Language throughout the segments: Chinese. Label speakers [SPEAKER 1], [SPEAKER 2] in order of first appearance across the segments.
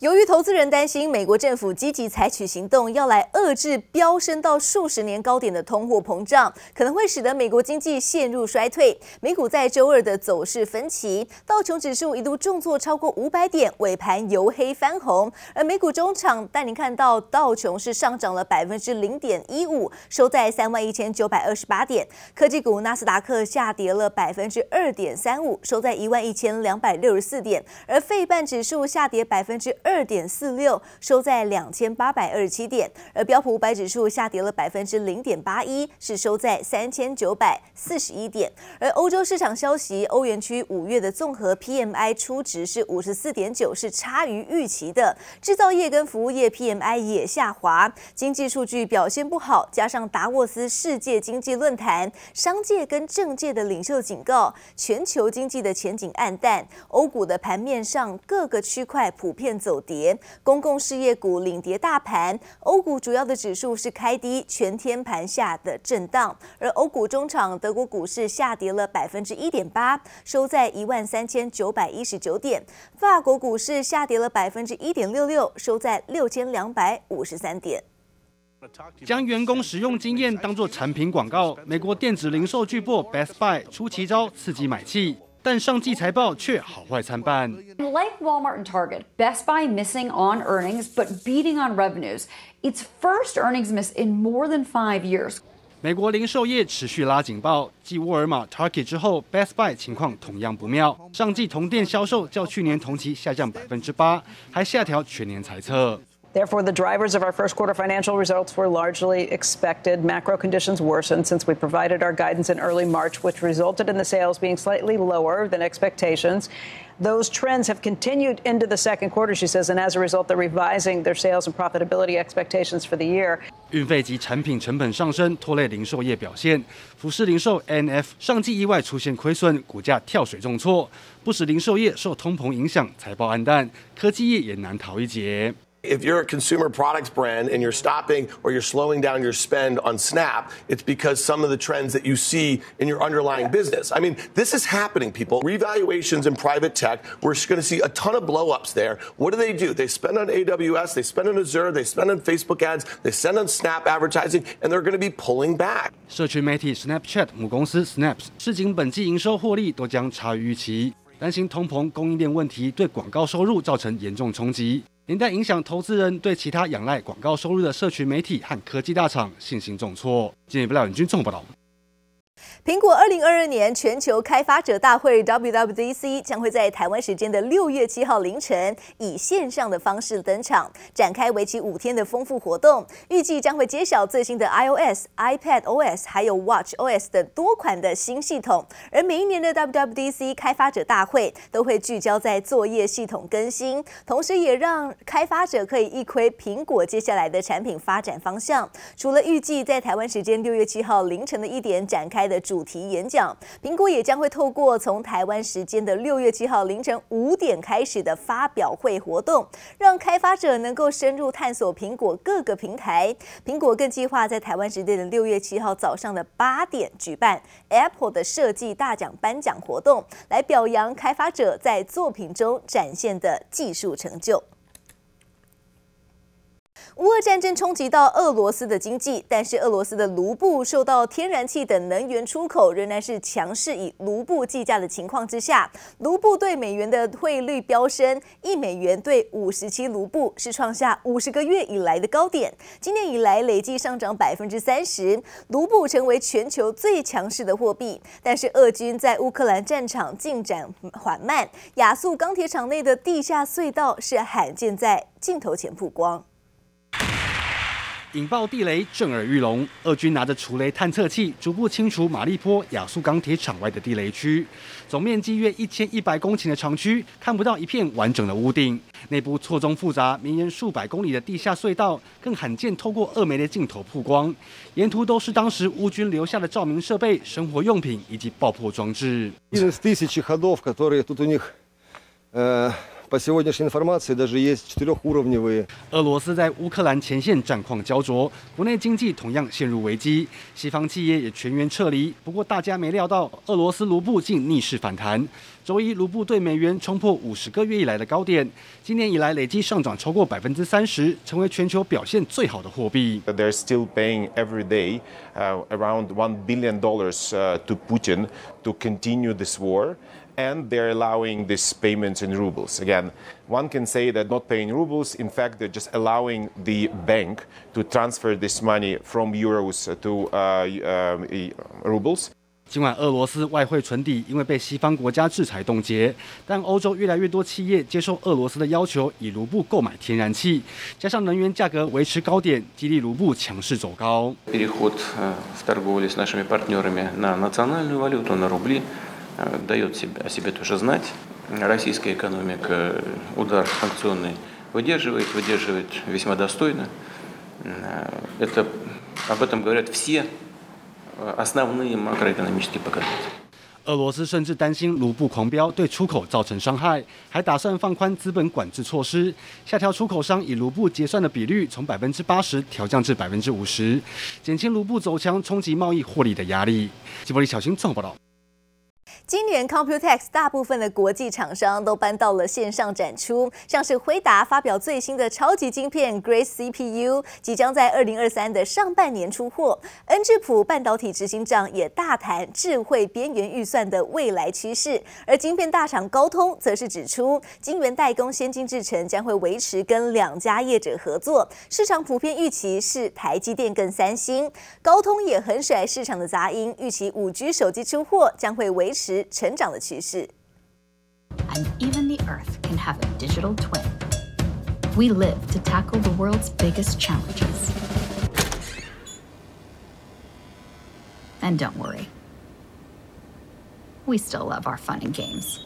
[SPEAKER 1] 由于投资人担心美国政府积极采取行动，要来遏制飙升到数十年高点的通货膨胀，可能会使得美国经济陷入衰退。美股在周二的走势分歧，道琼指数一度重挫超过五百点，尾盘由黑翻红。而美股中场带您看到道琼是上涨了百分之零点一五，收在三万一千九百二十八点。科技股纳斯达克下跌了百分之二点三五，收在一万一千两百六十四点。而费半指数下跌百分之二。二点四六，收在两千八百二十七点，而标普五百指数下跌了百分之零点八一，是收在三千九百四十一点。而欧洲市场消息，欧元区五月的综合 PMI 初值是五十四点九，是差于预期的。制造业跟服务业 PMI 也下滑，经济数据表现不好，加上达沃斯世界经济论坛，商界跟政界的领袖警告，全球经济的前景黯淡。欧股的盘面上，各个区块普遍走跌，公共事业股领跌大盘，欧股主要的指数是开低，全天盘下的震荡。而欧股中场，德国股市下跌了百分之一点八，收在一万三千九百一十九点；法国股市下跌了百分之一点六六，收在六千两百五十三点。
[SPEAKER 2] 将员工使用经验当作产品广告，美国电子零售巨擘 Best Buy 出奇招刺激买气。但上季财报却好坏参半。
[SPEAKER 3] Like Walmart and Target, Best Buy missing on earnings but beating on revenues. Its first earnings miss in more than five years.
[SPEAKER 2] 美国零售业持续拉警报，继沃尔玛、Target 之后，Best Buy 情况同样不妙。上季同店销售较去年同期下降百分之八，还下调全年财测。
[SPEAKER 4] Therefore, the drivers of our first quarter financial results were largely expected. Macro conditions worsened since we provided our guidance in early March, which resulted in the sales being slightly lower than expectations. Those trends have continued into the second quarter, she says, and as a result, they're revising their sales and profitability expectations for the year.
[SPEAKER 2] 运费及产品成本上升拖累零售业表现，服饰零售 ANF 上季意外出现亏损，股价跳水重挫，不使零售业受通膨影响，财报黯淡，科技业也难逃一劫。
[SPEAKER 5] If you're a consumer products brand and you're stopping or you're slowing down your spend on Snap, it's because some of the trends that you see in your underlying business. I mean, this is happening, people. Revaluations in private tech, we're going to see a ton of blowups there. What do they do? They spend on AWS, they spend on Azure, they spend on Facebook ads, they spend on Snap advertising, and they're going to be pulling back.
[SPEAKER 2] 社群媒体 Snapchat 母公司 Snaps 市井本季营收获利都将差于预期，担心通膨供应链问题对广告收入造成严重冲击。 连带影响投资人对其他仰赖广告收入的社群媒体和科技大厂信心重挫。今日不料远军综合报道。
[SPEAKER 1] 苹果二零二二年全球开发者大会 WWDC 将会在台湾时间的六月七号凌晨以线上的方式登场，展开为期五天的丰富活动。预计将会揭晓最新的 iOS、iPadOS 还有 WatchOS 等多款的新系统。而每一年的 WWDC 开发者大会都会聚焦在作业系统更新，同时也让开发者可以一窥苹果接下来的产品发展方向。除了预计在台湾时间六月七号凌晨的一点展开的。主题演讲，苹果也将会透过从台湾时间的六月七号凌晨五点开始的发表会活动，让开发者能够深入探索苹果各个平台。苹果更计划在台湾时间的六月七号早上的八点举办 Apple 的设计大奖颁奖活动，来表扬开发者在作品中展现的技术成就。乌俄战争冲击到俄罗斯的经济，但是俄罗斯的卢布受到天然气等能源出口仍然是强势，以卢布计价的情况之下，卢布对美元的汇率飙升，一美元兑五十七卢布是创下五十个月以来的高点。今年以来累计上涨百分之三十，卢布成为全球最强势的货币。但是俄军在乌克兰战场进展缓慢，亚速钢铁厂内的地下隧道是罕见在镜头前曝光。
[SPEAKER 2] 引爆地雷震耳欲聋，俄军拿着除雷探测器逐步清除马利坡亚速钢铁厂外的地雷区，总面积约一千一百公顷的厂区看不到一片完整的屋顶，内部错综复杂、绵延数百公里的地下隧道更罕见透过俄媒的镜头曝光，沿途都是当时乌军留下的照明设备、生活用品以及爆破装置。
[SPEAKER 6] По сегодняшней информации даже есть четырехуровневые.
[SPEAKER 2] 俄罗斯在乌克兰前线战况焦灼，国内经济同样陷入危机，西方企业也全员撤离。不过大家没料到，俄罗斯卢布竟逆势反弹。周一，卢布对美元冲破五十个月以来的高点，今年以来累计上涨超过百分之三十，成为全球表现最好的货币。
[SPEAKER 7] They're still paying every day around one billion dollars to Putin to continue this war. And they're allowing these payments in rubles. Again, one can say that not paying rubles, in fact, they're just allowing the bank to transfer this money from euros to uh, uh, rubles.
[SPEAKER 2] 尽管俄罗斯外汇存底因为被西方国家制裁冻结，但欧洲越来越多企业接受俄罗斯的要求，以卢布购买天然气，加上能源价格维持高点，激励卢布强势走高。
[SPEAKER 8] Э, дает себя, о себе тоже знать. Российская экономика удар санкционный выдерживает, выдерживает весьма достойно. Э, это, об этом говорят все основные макроэкономические показатели.
[SPEAKER 2] 俄罗斯甚至担心卢布狂飙对出口造成伤害，还打算放宽资本管制措施，下调出口商以卢布结算的比率从百分之八十调降至百分之五十，减轻卢布走强冲击贸易获利的压力。吉伯里小新综合报道。
[SPEAKER 1] 今年 Computex 大部分的国际厂商都搬到了线上展出，像是辉达发表最新的超级晶片 Grace CPU，即将在二零二三的上半年出货。恩智浦半导体执行长也大谈智慧边缘预算的未来趋势，而晶片大厂高通则是指出，晶圆代工先进制程将会维持跟两家业者合作，市场普遍预期是台积电跟三星。高通也很甩市场的杂音，预期五 G 手机出货将会维持。成长的趋势。
[SPEAKER 9] And even the Earth can have a digital twin. We live to tackle the world's biggest challenges. And don't worry, we still love our fun and games.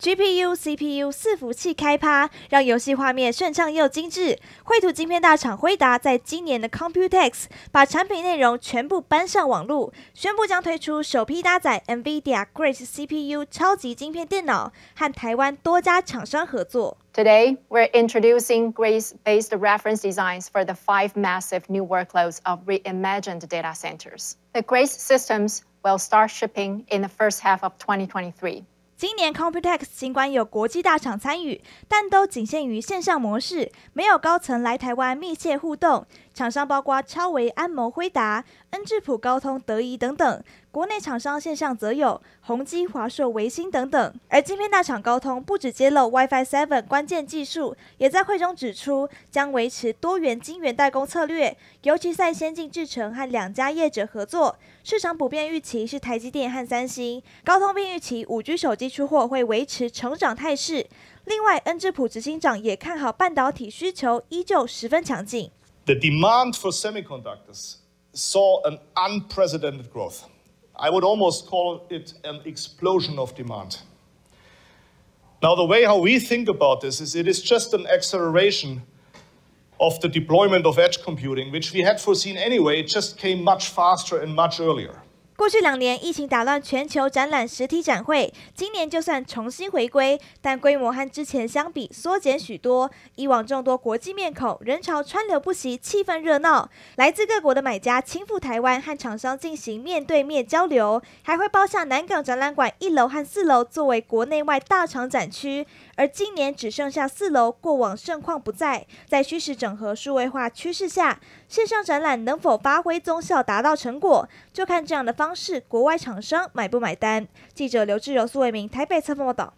[SPEAKER 10] GPU、CPU 伺服器开趴，让游戏画面顺畅又精致。绘图晶片大厂辉达在今年的 Computex 把产品内容全部搬上网路，宣布将推出首批搭载 NVIDIA Grace CPU 超级晶片电脑，和台湾多家厂商合作。
[SPEAKER 11] Today, we're introducing Grace-based reference designs for the five massive new workloads of reimagined data centers. The Grace systems will start shipping in the first half of 2023.
[SPEAKER 10] 今年 Computex 尽管有国际大厂参与，但都仅限于线上模式，没有高层来台湾密切互动。厂商包括超维、安谋、辉达、恩智浦、高通、德仪等等。国内厂商线上则有宏基、华硕、维星等等，而晶片大厂高通不只揭露 WiFi 7关键技术，也在会中指出将维持多元晶圆代工策略，尤其在先进制程和两家业者合作。市场普遍预期是台积电和三星。高通并预期五 G 手机出货会维持成长态势。另外，恩智浦执行长也看好半导体需求依旧十分强劲。
[SPEAKER 12] The demand for semiconductors saw an unprecedented growth. I would almost call it an explosion of demand. Now, the way how we think about this is it is just an acceleration of the deployment of edge computing, which we had foreseen anyway, it just came much faster and much earlier.
[SPEAKER 10] 过去两年疫情打乱全球展览实体展会，今年就算重新回归，但规模和之前相比缩减许多。以往众多国际面孔，人潮川流不息，气氛热闹。来自各国的买家亲赴台湾和厂商进行面对面交流，还会包下南港展览馆一楼和四楼作为国内外大厂展区。而今年只剩下四楼，过往盛况不再。在虚实整合数位化趋势下，线上展览能否发挥综效，达到成果，就看这样的方式，国外厂商买不买单。记者刘志柔、苏伟明台北采访报道。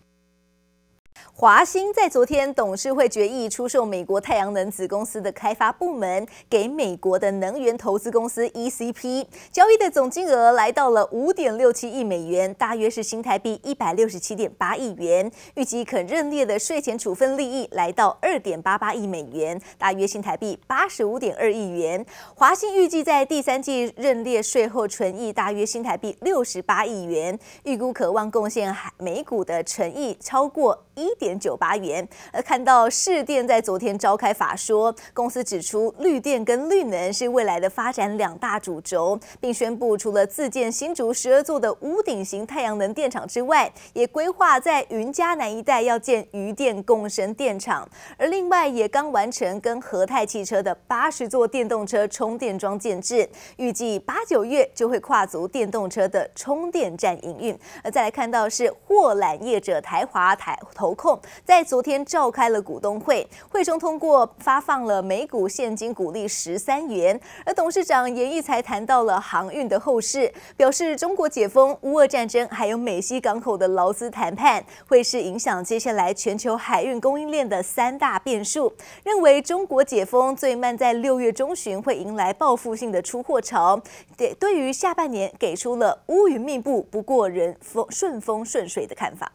[SPEAKER 1] 华兴在昨天董事会决议出售美国太阳能子公司的开发部门给美国的能源投资公司 ECP，交易的总金额来到了五点六七亿美元，大约是新台币一百六十七点八亿元。预计可认列的税前处分利益来到二点八八亿美元，大约新台币八十五点二亿元。华兴预计在第三季认列税后纯益大约新台币六十八亿元，预估可望贡献美股的纯益超过一点。点九八元。而看到市电在昨天召开法说，公司指出绿电跟绿能是未来的发展两大主轴，并宣布除了自建新竹十二座的屋顶型太阳能电厂之外，也规划在云嘉南一带要建渔电共生电厂。而另外也刚完成跟和泰汽车的八十座电动车充电桩建置，预计八九月就会跨足电动车的充电站营运。而再来看到是货揽业者台华台投控在昨天召开了股东会，会中通过发放了每股现金股利十三元。而董事长严义才谈到了航运的后市，表示中国解封、乌俄战争还有美西港口的劳资谈判，会是影响接下来全球海运供应链的三大变数。认为中国解封最慢在六月中旬会迎来报复性的出货潮。对，对于下半年给出了乌云密布，不过人风顺风顺水的看法。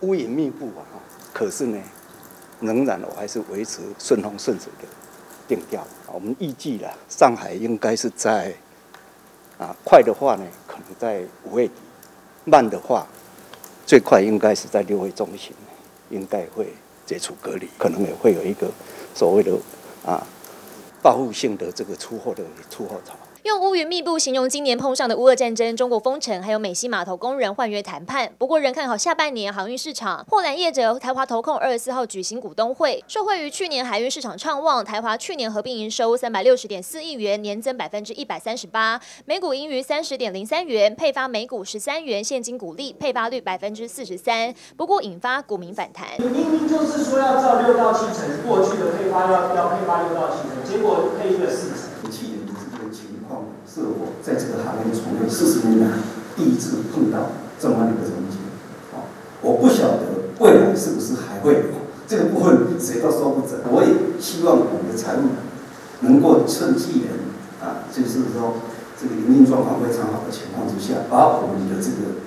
[SPEAKER 13] 乌云密布啊，可是呢，仍然我还是维持顺风顺水的定调。我们预计了上海应该是在啊，快的话呢，可能在五月底；慢的话，最快应该是在六月中旬，应该会解除隔离，可能也会有一个所谓的啊，报复性的这个出货的出货潮。
[SPEAKER 14] 用乌云密布形容今年碰上的乌俄战争、中国封城，还有美西码头工人换约谈判。不过，仍看好下半年航运市场。货缆业者台华投控二十四号举行股东会，受惠于去年海运市场畅旺，台华去年合并营收三百六十点四亿元，年增百分之一百三十八，每股盈余三十点零三元，配发每股十三元现金股利，配发率百分之四十三。不过，引发股民反弹。
[SPEAKER 15] 明明就是说要照六到七成，过去的配发要要配发六到七成，结果配一个四成。是我在这个行业从业四十年来第一次碰到这么一个情景，啊，我不晓得未来是不是还会有这个部分，谁都说不准。我也希望我们的财务能够趁机人啊，就是说这个营运状况非常好的情况之下，把我们的这个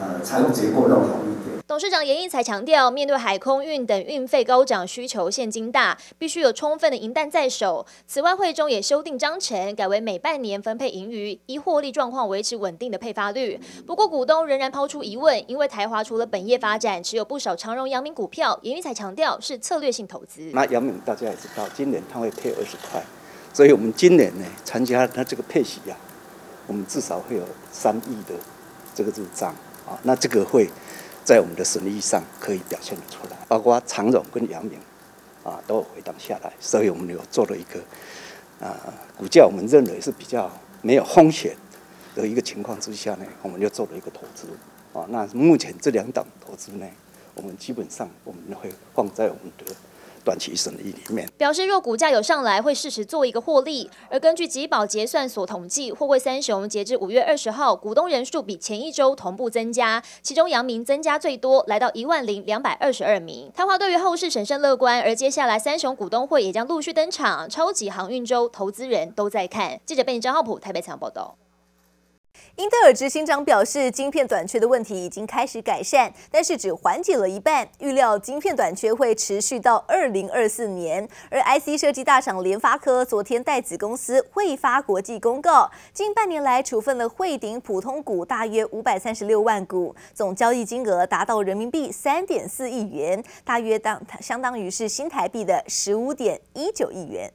[SPEAKER 15] 呃财务结构要好一点。
[SPEAKER 14] 董事长严义才强调，面对海空运等运费高涨，需求现金大，必须有充分的银弹在手。此外，会中也修订章程，改为每半年分配盈余，依获利状况维持稳定的配发率。不过，股东仍然抛出疑问，因为台华除了本业发展，持有不少长荣、阳明股票。严义才强调是策略性投资。
[SPEAKER 13] 那阳明大家也知道，今年他会配二十块，所以我们今年呢参加他这个配息啊，我们至少会有三亿的这个入账啊，那这个会。在我们的损益上可以表现得出来，包括长荣跟阳明，啊，都有回档下来，所以我们有做了一个，啊，股价我们认为是比较没有风险的一个情况之下呢，我们就做了一个投资，啊，那目前这两档投资呢，我们基本上我们会放在我们的。短期损益里面，
[SPEAKER 14] 表示若股价有上来，会适时做一个获利。而根据集保结算所统计，货柜三雄截至五月二十号，股东人数比前一周同步增加，其中阳明增加最多，来到一万零两百二十二名。台华对于后市审慎乐观，而接下来三雄股东会也将陆续登场，超级航运周，投资人都在看。记者贝张浩普台北采访报道。
[SPEAKER 1] 英特尔执行长表示，晶片短缺的问题已经开始改善，但是只缓解了一半。预料晶片短缺会持续到二零二四年。而 IC 设计大厂联发科昨天代子公司汇发国际公告，近半年来处分了汇顶普通股大约五百三十六万股，总交易金额达到人民币三点四亿元，大约当相当于是新台币的十五点一九亿元。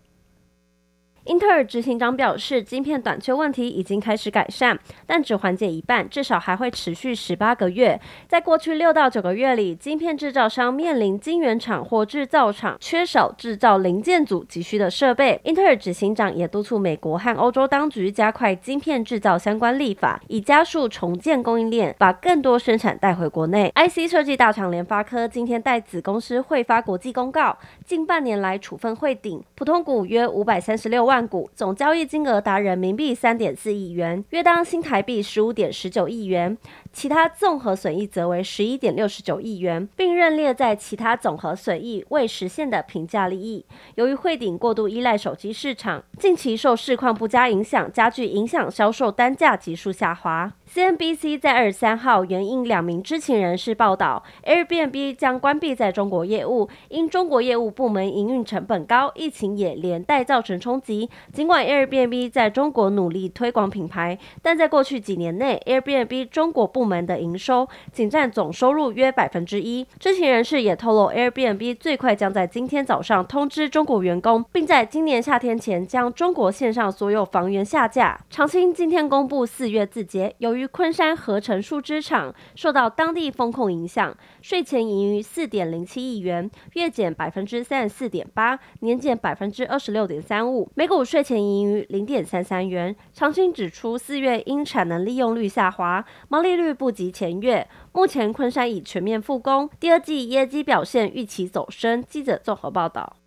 [SPEAKER 16] 英特尔执行长表示，晶片短缺问题已经开始改善，但只缓解一半，至少还会持续十八个月。在过去六到九个月里，晶片制造商面临晶圆厂或制造厂缺少制造零件组急需的设备。英特尔执行长也督促美国和欧洲当局加快晶片制造相关立法，以加速重建供应链，把更多生产带回国内。IC 设计大厂联发科今天代子公司汇发国际公告，近半年来处分汇顶普通股约五百三十六万。股总交易金额达人民币三点四亿元，约当新台币十五点十九亿元。其他综合损益则为十一点六十九亿元，并认列在其他总和损益未实现的评价利益。由于汇顶过度依赖手机市场，近期受市况不佳影响，加剧影响销售单价急速下滑。CNBC 在二十三号援引两名知情人士报道，Airbnb 将关闭在中国业务，因中国业务部门营运成本高，疫情也连带造成冲击。尽管 Airbnb 在中国努力推广品牌，但在过去几年内，Airbnb 中国部部门的营收仅占总收入约百分之一。知情人士也透露，Airbnb 最快将在今天早上通知中国员工，并在今年夏天前将中国线上所有房源下架。长青今天公布四月自结，由于昆山合成树脂厂受到当地风控影响，税前盈余四点零七亿元，月减百分之三十四点八，年减百分之二十六点三五，每股税前盈余零点三三元。长青指出，四月因产能利用率下滑，毛利率不及前月。目前昆山已全面复工，第二季业绩表现预期走升。记者综合报道。